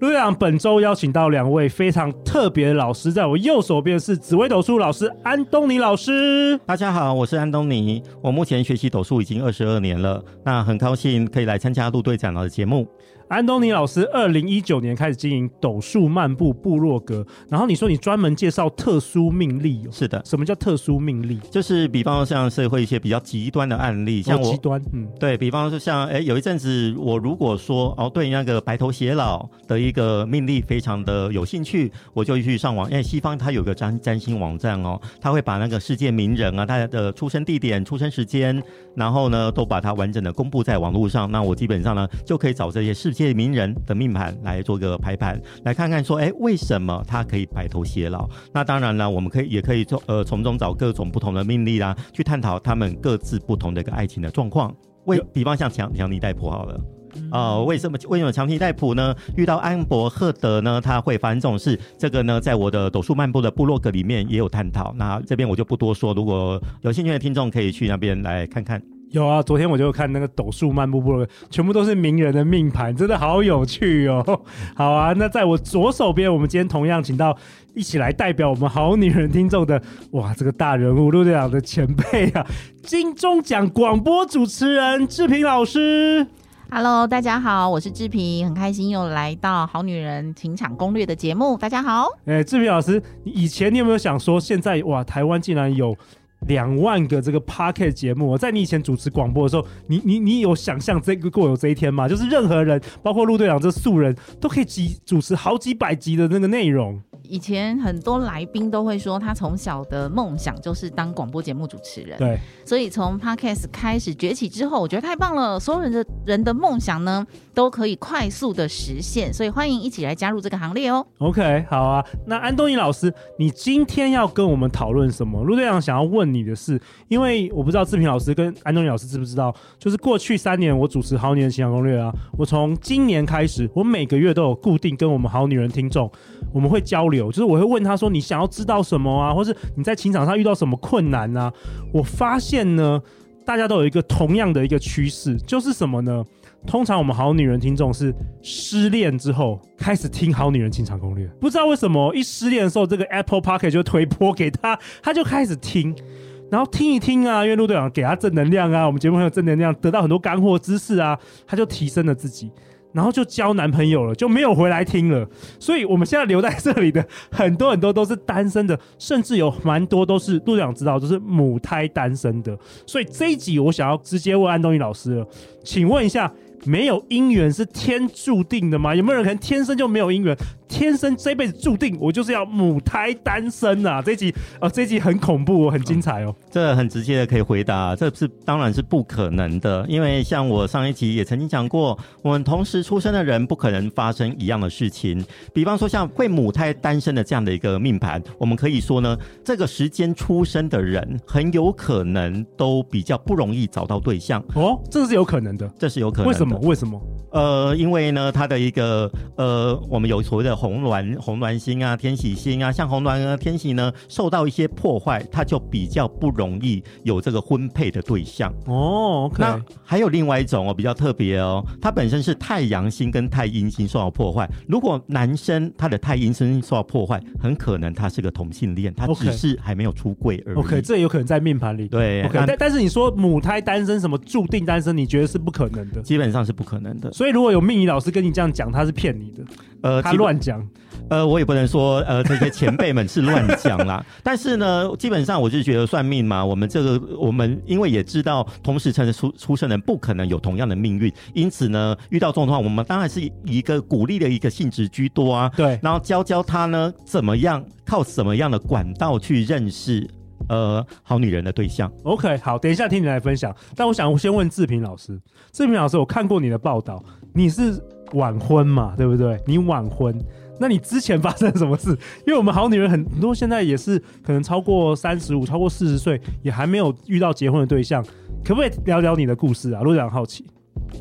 陆队长本周邀请到两位非常特别的老师，在我右手边是紫微斗数老师安东尼老师。大家好，我是安东尼，我目前学习斗数已经二十二年了，那很高兴可以来参加陆队长的节目。安东尼老师二零一九年开始经营斗数漫步部落格，然后你说你专门介绍特殊命例。是的，什么叫特殊命例？就是比方说像社会一些比较极端的案例，像我极端，嗯，对，比方说像哎有一阵子我如果说哦对那个白头偕老的一个命例非常的有兴趣，我就去上网，因为西方它有个占占星网站哦，他会把那个世界名人啊，他的出生地点、出生时间，然后呢都把它完整的公布在网络上，那我基本上呢就可以找这些世界。这些名人的命盘来做个排盘，来看看说，哎，为什么他可以白头偕老？那当然了，我们可以也可以从呃从中找各种不同的命例啦，去探讨他们各自不同的一个爱情的状况。为比方像强强尼戴普好了，啊、呃，为什么为什么强尼戴普呢？遇到安伯赫德呢？他会发生这种事？这个呢，在我的斗数漫步的部落格里面也有探讨。那这边我就不多说，如果有兴趣的听众可以去那边来看看。有啊，昨天我就看那个斗数漫步部，全部都是名人的命盘，真的好有趣哦。好啊，那在我左手边，我们今天同样请到一起来代表我们好女人听众的，哇，这个大人物陆队长的前辈啊，金钟奖广播主持人志平老师。Hello，大家好，我是志平，很开心又来到好女人情场攻略的节目。大家好，哎、欸，志平老师，以前你有没有想说，现在哇，台湾竟然有？两万个这个 Podcast 节目，在你以前主持广播的时候，你你你有想象这个过有这一天吗？就是任何人，包括陆队长这素人，都可以集主持好几百集的那个内容。以前很多来宾都会说，他从小的梦想就是当广播节目主持人。对，所以从 Podcast 开始崛起之后，我觉得太棒了。所有人的人的梦想呢，都可以快速的实现。所以欢迎一起来加入这个行列哦。OK，好啊。那安东尼老师，你今天要跟我们讨论什么？陆队长想要问你的事，因为我不知道志平老师跟安东尼老师知不知道，就是过去三年我主持好女人情感攻略啊，我从今年开始，我每个月都有固定跟我们好女人听众，我们会交流。就是我会问他说：“你想要知道什么啊？或是你在情场上遇到什么困难啊？”我发现呢，大家都有一个同样的一个趋势，就是什么呢？通常我们好女人听众是失恋之后开始听好女人情场攻略，不知道为什么一失恋的时候，这个 Apple Pocket 就推播给他，他就开始听，然后听一听啊，因为陆队长给他正能量啊，我们节目很有正能量，得到很多干货知识啊，他就提升了自己。然后就交男朋友了，就没有回来听了。所以我们现在留在这里的很多很多都是单身的，甚至有蛮多都是陆队长知道，都是母胎单身的。所以这一集我想要直接问安东尼老师了，请问一下，没有姻缘是天注定的吗？有没有人可能天生就没有姻缘？天生这辈子注定我就是要母胎单身啊！这一集啊、呃，这一集很恐怖哦，很精彩哦。这很直接的可以回答，这是当然是不可能的，因为像我上一集也曾经讲过，我们同时出生的人不可能发生一样的事情。比方说像会母胎单身的这样的一个命盘，我们可以说呢，这个时间出生的人很有可能都比较不容易找到对象哦，这是有可能的，这是有可能的。为什么？为什么？呃，因为呢，他的一个呃，我们有所谓的。红鸾红鸾星啊，天喜星啊，像红鸾啊，天喜呢，受到一些破坏，它就比较不容易有这个婚配的对象哦。Okay、那还有另外一种哦，比较特别哦，它本身是太阳星跟太阴星受到破坏。如果男生他的太阴星受到破坏，很可能他是个同性恋，他只是还没有出柜而已。OK，这有可能在命盘里。对，OK，但但是你说母胎单身，什么注定单身，你觉得是不可能的？基本上是不可能的。所以如果有命理老师跟你这样讲，他是骗你的。呃，他乱讲。呃，我也不能说呃这些前辈们是乱讲啦。但是呢，基本上我就觉得算命嘛，我们这个我们因为也知道同时辰出出生人不可能有同样的命运，因此呢，遇到这种的话，我们当然是以一个鼓励的一个性质居多啊。对，然后教教他呢，怎么样靠什么样的管道去认识呃好女人的对象。OK，好，等一下听你来分享。但我想我先问志平老师，志平老师，我看过你的报道，你是晚婚嘛，对不对？你晚婚。那你之前发生什么事？因为我们好女人很多，现在也是可能超过三十五、超过四十岁，也还没有遇到结婚的对象，可不可以聊聊你的故事啊？陆队长好奇。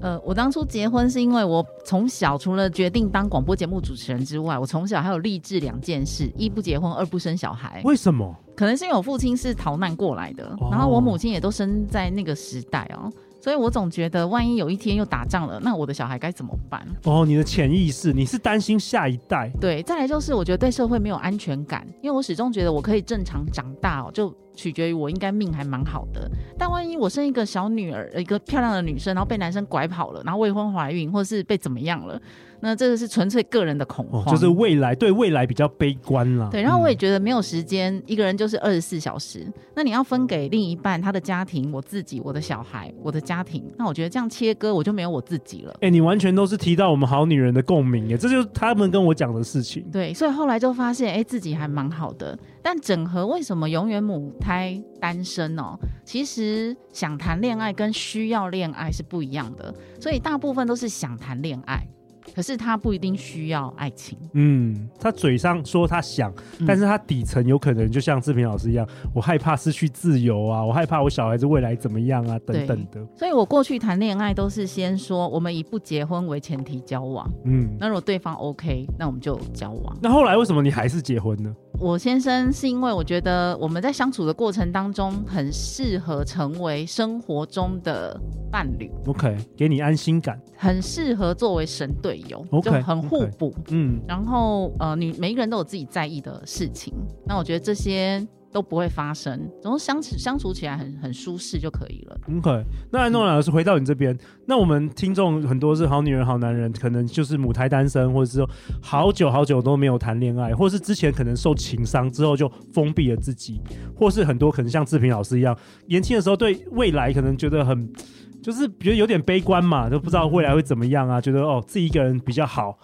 呃，我当初结婚是因为我从小除了决定当广播节目主持人之外，我从小还有立志两件事：一不结婚，二不生小孩。为什么？可能是因为我父亲是逃难过来的，哦、然后我母亲也都生在那个时代哦。所以我总觉得，万一有一天又打仗了，那我的小孩该怎么办？哦，你的潜意识，你是担心下一代。对，再来就是我觉得对社会没有安全感，因为我始终觉得我可以正常长大哦，就取决于我应该命还蛮好的。但万一我生一个小女儿，一个漂亮的女生，然后被男生拐跑了，然后未婚怀孕，或是被怎么样了？那这个是纯粹个人的恐慌，哦，就是未来对未来比较悲观了。对，然后我也觉得没有时间，嗯、一个人就是二十四小时。那你要分给另一半他的家庭，我自己，我的小孩，我的家庭。那我觉得这样切割，我就没有我自己了。哎、欸，你完全都是提到我们好女人的共鸣耶，这就是他们跟我讲的事情。对，所以后来就发现，哎、欸，自己还蛮好的。但整合为什么永远母胎单身哦？其实想谈恋爱跟需要恋爱是不一样的，所以大部分都是想谈恋爱。可是他不一定需要爱情。嗯，他嘴上说他想，嗯、但是他底层有可能就像志平老师一样，我害怕失去自由啊，我害怕我小孩子未来怎么样啊，等等的。所以我过去谈恋爱都是先说我们以不结婚为前提交往。嗯，那如果对方 OK，那我们就交往。那后来为什么你还是结婚呢？我先生是因为我觉得我们在相处的过程当中很适合成为生活中的伴侣，OK，给你安心感，很适合作为神队友就很互补，嗯，然后呃，你每一个人都有自己在意的事情，那我觉得这些。都不会发生，总是相处相处起来很很舒适就可以了。OK，那安东尼老师回到你这边，那我们听众很多是好女人好男人，可能就是母胎单身，或者是说好久好久都没有谈恋爱，或是之前可能受情伤之后就封闭了自己，或是很多可能像志平老师一样，年轻的时候对未来可能觉得很就是觉得有点悲观嘛，都不知道未来会怎么样啊，觉得哦自己一个人比较好。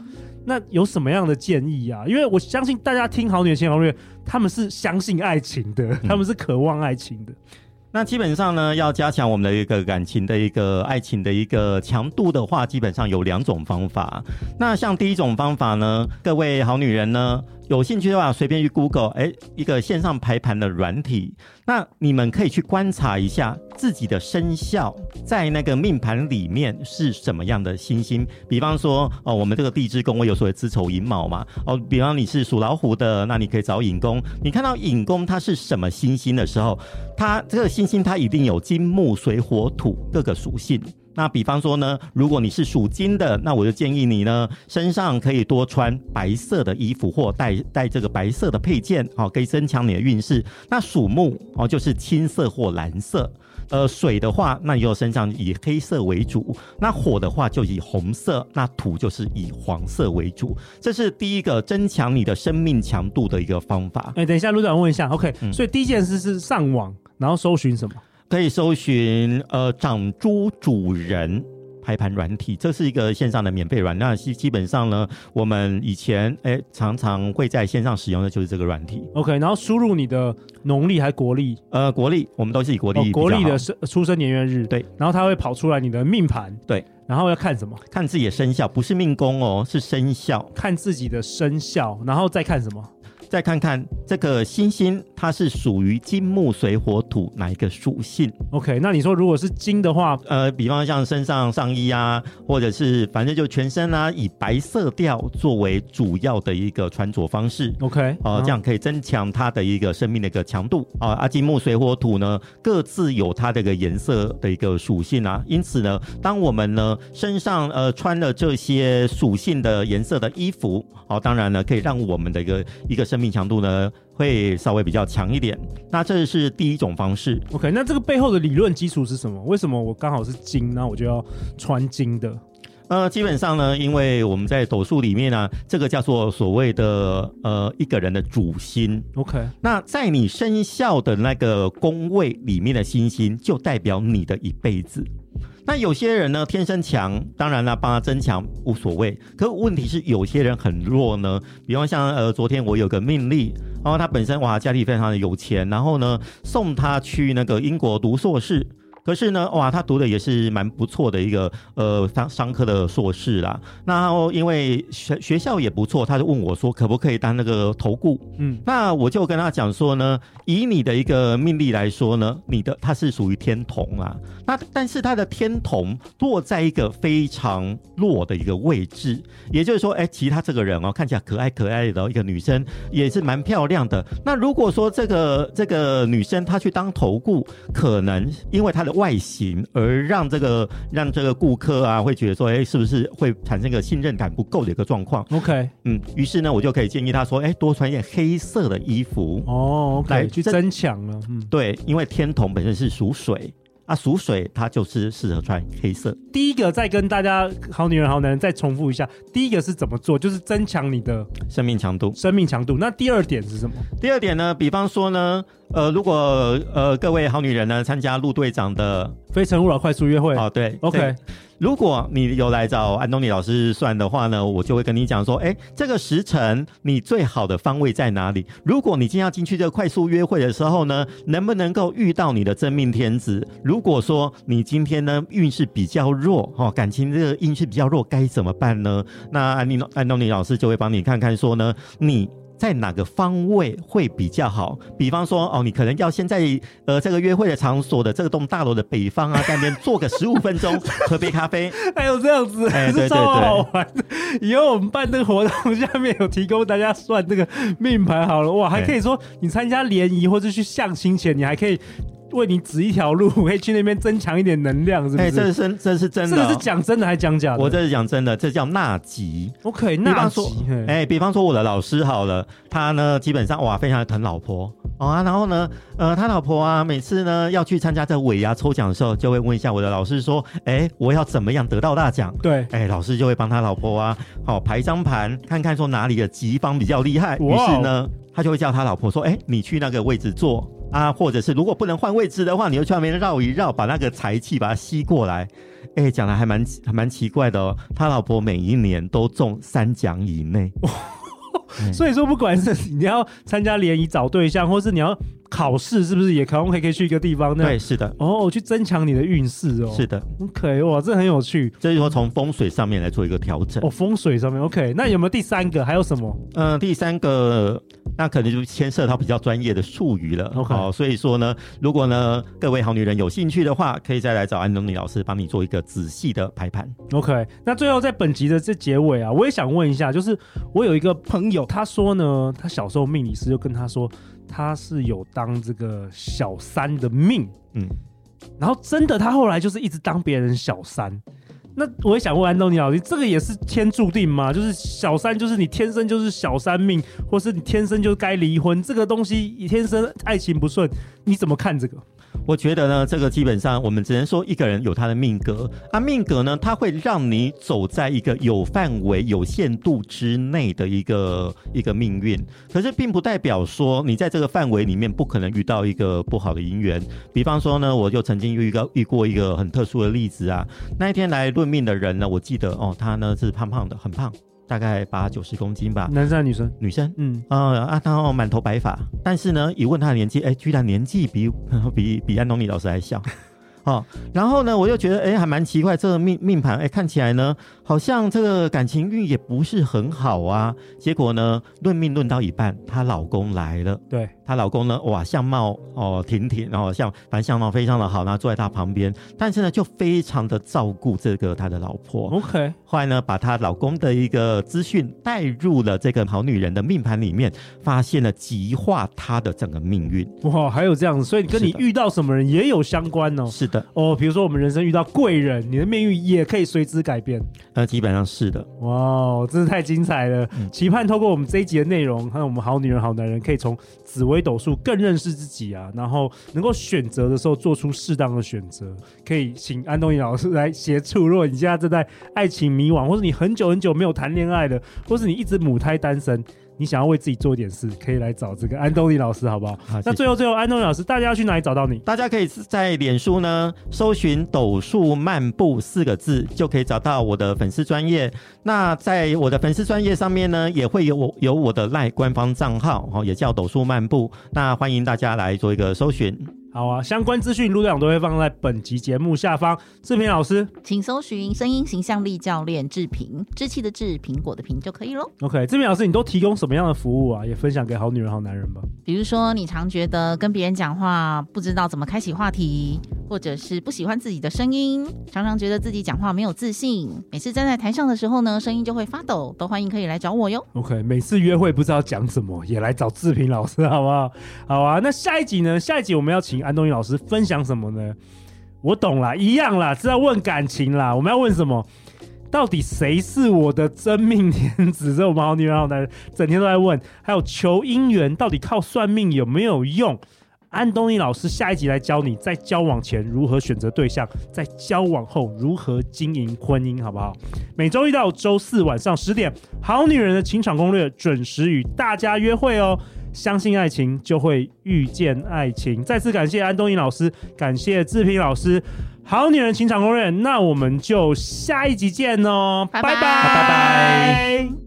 那有什么样的建议啊？因为我相信大家听好女人情感攻略，他们是相信爱情的，嗯、他们是渴望爱情的。那基本上呢，要加强我们的一个感情的一个爱情的一个强度的话，基本上有两种方法。那像第一种方法呢，各位好女人呢，有兴趣的话，随便去 Google，哎，一个线上排盘的软体，那你们可以去观察一下自己的生肖在那个命盘里面是什么样的星星。比方说，哦，我们这个地支宫位有所谓子丑寅卯嘛，哦，比方你是属老虎的，那你可以找寅宫。你看到寅宫它是什么星星的时候，它这个星星它一定有金木水火土各个属性。那比方说呢，如果你是属金的，那我就建议你呢，身上可以多穿白色的衣服，或带带这个白色的配件，好，可以增强你的运势。那属木哦，就是青色或蓝色。呃，水的话，那你就身上以黑色为主。那火的话，就以红色。那土就是以黄色为主。这是第一个增强你的生命强度的一个方法。哎，等一下，陆长问一下，OK？嗯，所以第一件事是上网，然后搜寻什么？可以搜寻呃长猪主人排盘软体，这是一个线上的免费软。那基基本上呢，我们以前哎常常会在线上使用的就是这个软体。OK，然后输入你的农历还国历？呃，国历，我们都是以国历、哦。国历的生出生年月日。对，然后它会跑出来你的命盘。对，然后要看什么？看自己的生肖，不是命宫哦，是生肖。看自己的生肖，然后再看什么？再看看这个星星，它是属于金木水火土哪一个属性？OK，那你说如果是金的话，呃，比方像身上上衣啊，或者是反正就全身啊，以白色调作为主要的一个穿着方式。OK，哦、呃，这样可以增强它的一个生命的一个强度啊。啊，金木水火土呢，各自有它的一个颜色的一个属性啊。因此呢，当我们呢身上呃穿了这些属性的颜色的衣服，哦、呃，当然呢可以让我们的一个一个生命强度呢会稍微比较强一点，那这是第一种方式。OK，那这个背后的理论基础是什么？为什么我刚好是金，那我就要穿金的？呃，基本上呢，因为我们在斗数里面呢、啊，这个叫做所谓的呃一个人的主星。OK，那在你生肖的那个宫位里面的星星，就代表你的一辈子。那有些人呢，天生强，当然了，帮他增强无所谓。可问题是，有些人很弱呢。比方像呃，昨天我有个命例，然后他本身哇，家里非常的有钱，然后呢，送他去那个英国读硕士。可是呢，哇，他读的也是蛮不错的一个呃商商科的硕士啦。那因为学学校也不错，他就问我说可不可以当那个投顾？嗯，那我就跟他讲说呢，以你的一个命例来说呢，你的他是属于天同啊。那但是他的天同落在一个非常弱的一个位置，也就是说，哎，其实他这个人哦，看起来可爱可爱的一个女生，也是蛮漂亮的。那如果说这个这个女生她去当投顾，可能因为她的外形而让这个让这个顾客啊会觉得说，哎，是不是会产生一个信任感不够的一个状况？OK，嗯，于是呢，我就可以建议他说，哎，多穿一点黑色的衣服哦，okay, 来去增强了。嗯，对，因为天童本身是属水。啊，属水，它就是适合穿黑色。第一个再跟大家好女人好男人再重复一下，第一个是怎么做？就是增强你的生命强度。生命强度。那第二点是什么？第二点呢？比方说呢，呃，如果呃各位好女人呢参加陆队长的非诚勿扰快速约会，哦，对，OK。如果你有来找安东尼老师算的话呢，我就会跟你讲说，哎，这个时辰你最好的方位在哪里？如果你今天要进去这个快速约会的时候呢，能不能够遇到你的真命天子？如果说你今天呢运势比较弱，哈，感情这个运势比较弱，该怎么办呢？那安尼安东尼老师就会帮你看看说呢，你。在哪个方位会比较好？比方说，哦，你可能要先在呃这个约会的场所的这个栋大楼的北方啊，在那边坐个十五分钟，喝杯咖啡。还有这样子，哎，对对对，好玩。以后我们办这个活动，下面有提供大家算这个命盘好了，哇，还可以说你参加联谊或者去相亲前，你还可以。为你指一条路，可以去那边增强一点能量，是不是？哎，这是这是真的，这个是讲真的还是讲假的？我这是讲真的，这叫纳吉。OK，纳吉。哎，比方说我的老师好了，他呢基本上哇非常的疼老婆啊，然后呢，呃，他老婆啊每次呢要去参加这个尾牙抽奖的时候，就会问一下我的老师说，哎，我要怎么样得到大奖？对，哎，老师就会帮他老婆啊，好排一张盘，看看说哪里的吉方比较厉害。于是呢，他就会叫他老婆说，哎，你去那个位置坐。啊，或者是如果不能换位置的话，你就去外面绕一绕，把那个财气把它吸过来。哎，讲的还蛮还蛮奇怪的哦。他老婆每一年都中三奖以内，所以说不管是你要参加联谊找对象，或是你要考试，是不是也可能可以去一个地方？对，是的。哦，去增强你的运势哦。是的，OK，哇，这很有趣。这就是说从风水上面来做一个调整。哦，风水上面 OK。那有没有第三个？还有什么？嗯，第三个。那可能就牵涉到比较专业的术语了。好 Okay.、哦，所以说呢，如果呢各位好女人有兴趣的话，可以再来找安东尼老师帮你做一个仔细的排盘。OK，那最后在本集的这结尾啊，我也想问一下，就是我有一个朋友，他说呢，他小时候命理师就跟他说，他是有当这个小三的命，嗯，然后真的他后来就是一直当别人小三。那我也想问安东尼老师，这个也是天注定吗？就是小三，就是你天生就是小三命，或是你天生就该离婚？这个东西，你天生爱情不顺，你怎么看这个？我觉得呢，这个基本上我们只能说一个人有他的命格啊，命格呢，它会让你走在一个有范围、有限度之内的一个一个命运。可是，并不代表说你在这个范围里面不可能遇到一个不好的姻缘。比方说呢，我就曾经遇到遇过一个很特殊的例子啊。那一天来论命的人呢，我记得哦，他呢是胖胖的，很胖。大概八九十公斤吧，男生还是女生？女生，嗯，呃啊，然后满头白发，但是呢，一问他的年纪，哎、欸，居然年纪比 比比安东尼老师还小。哦，然后呢，我又觉得，哎，还蛮奇怪，这个命命盘，哎，看起来呢，好像这个感情运也不是很好啊。结果呢，论命论到一半，她老公来了。对，她老公呢，哇，相貌哦挺挺，然后像反正相貌非常的好，然后坐在她旁边，但是呢，就非常的照顾这个他的老婆。OK，后来呢，把她老公的一个资讯带入了这个好女人的命盘里面，发现了极化她的整个命运。哇，还有这样子，所以跟你遇到什么人也有相关哦。是的。哦，比如说我们人生遇到贵人，你的命运也可以随之改变。那基本上是的。哇，真是太精彩了！嗯、期盼透过我们这一集的内容，还有我们好女人好男人，可以从紫微斗数更认识自己啊，然后能够选择的时候做出适当的选择。可以请安东尼老师来协助。如果你现在正在爱情迷惘，或是你很久很久没有谈恋爱的，或是你一直母胎单身。你想要为自己做一点事，可以来找这个安东尼老师，好不好？好，那最后最后，安东尼老师，大家要去哪里找到你？大家可以在脸书呢搜寻“斗数漫步”四个字，就可以找到我的粉丝专业。那在我的粉丝专业上面呢，也会有我有我的赖官方账号，哦，也叫“斗数漫步”。那欢迎大家来做一个搜寻。好啊，相关资讯陆队长都会放在本集节目下方。志平老师，请搜寻声音形象力教练志平，志气的志，苹果的苹就可以喽。OK，志平老师，你都提供什么样的服务啊？也分享给好女人、好男人吧。比如说，你常觉得跟别人讲话不知道怎么开启话题，或者是不喜欢自己的声音，常常觉得自己讲话没有自信，每次站在台上的时候呢，声音就会发抖，都欢迎可以来找我哟。OK，每次约会不知道讲什么，也来找志平老师好不好？好啊，那下一集呢？下一集我们要请。安东尼老师分享什么呢？我懂了，一样啦，是要问感情啦。我们要问什么？到底谁是我的真命天子？这我们好女人好男人整天都在问。还有求姻缘，到底靠算命有没有用？安东尼老师下一集来教你，在交往前如何选择对象，在交往后如何经营婚姻，好不好？每周一到周四晚上十点，好女人的情场攻略准时与大家约会哦。相信爱情，就会遇见爱情。再次感谢安东尼老师，感谢志平老师，《好女人情场攻略》。那我们就下一集见哦，拜拜拜拜。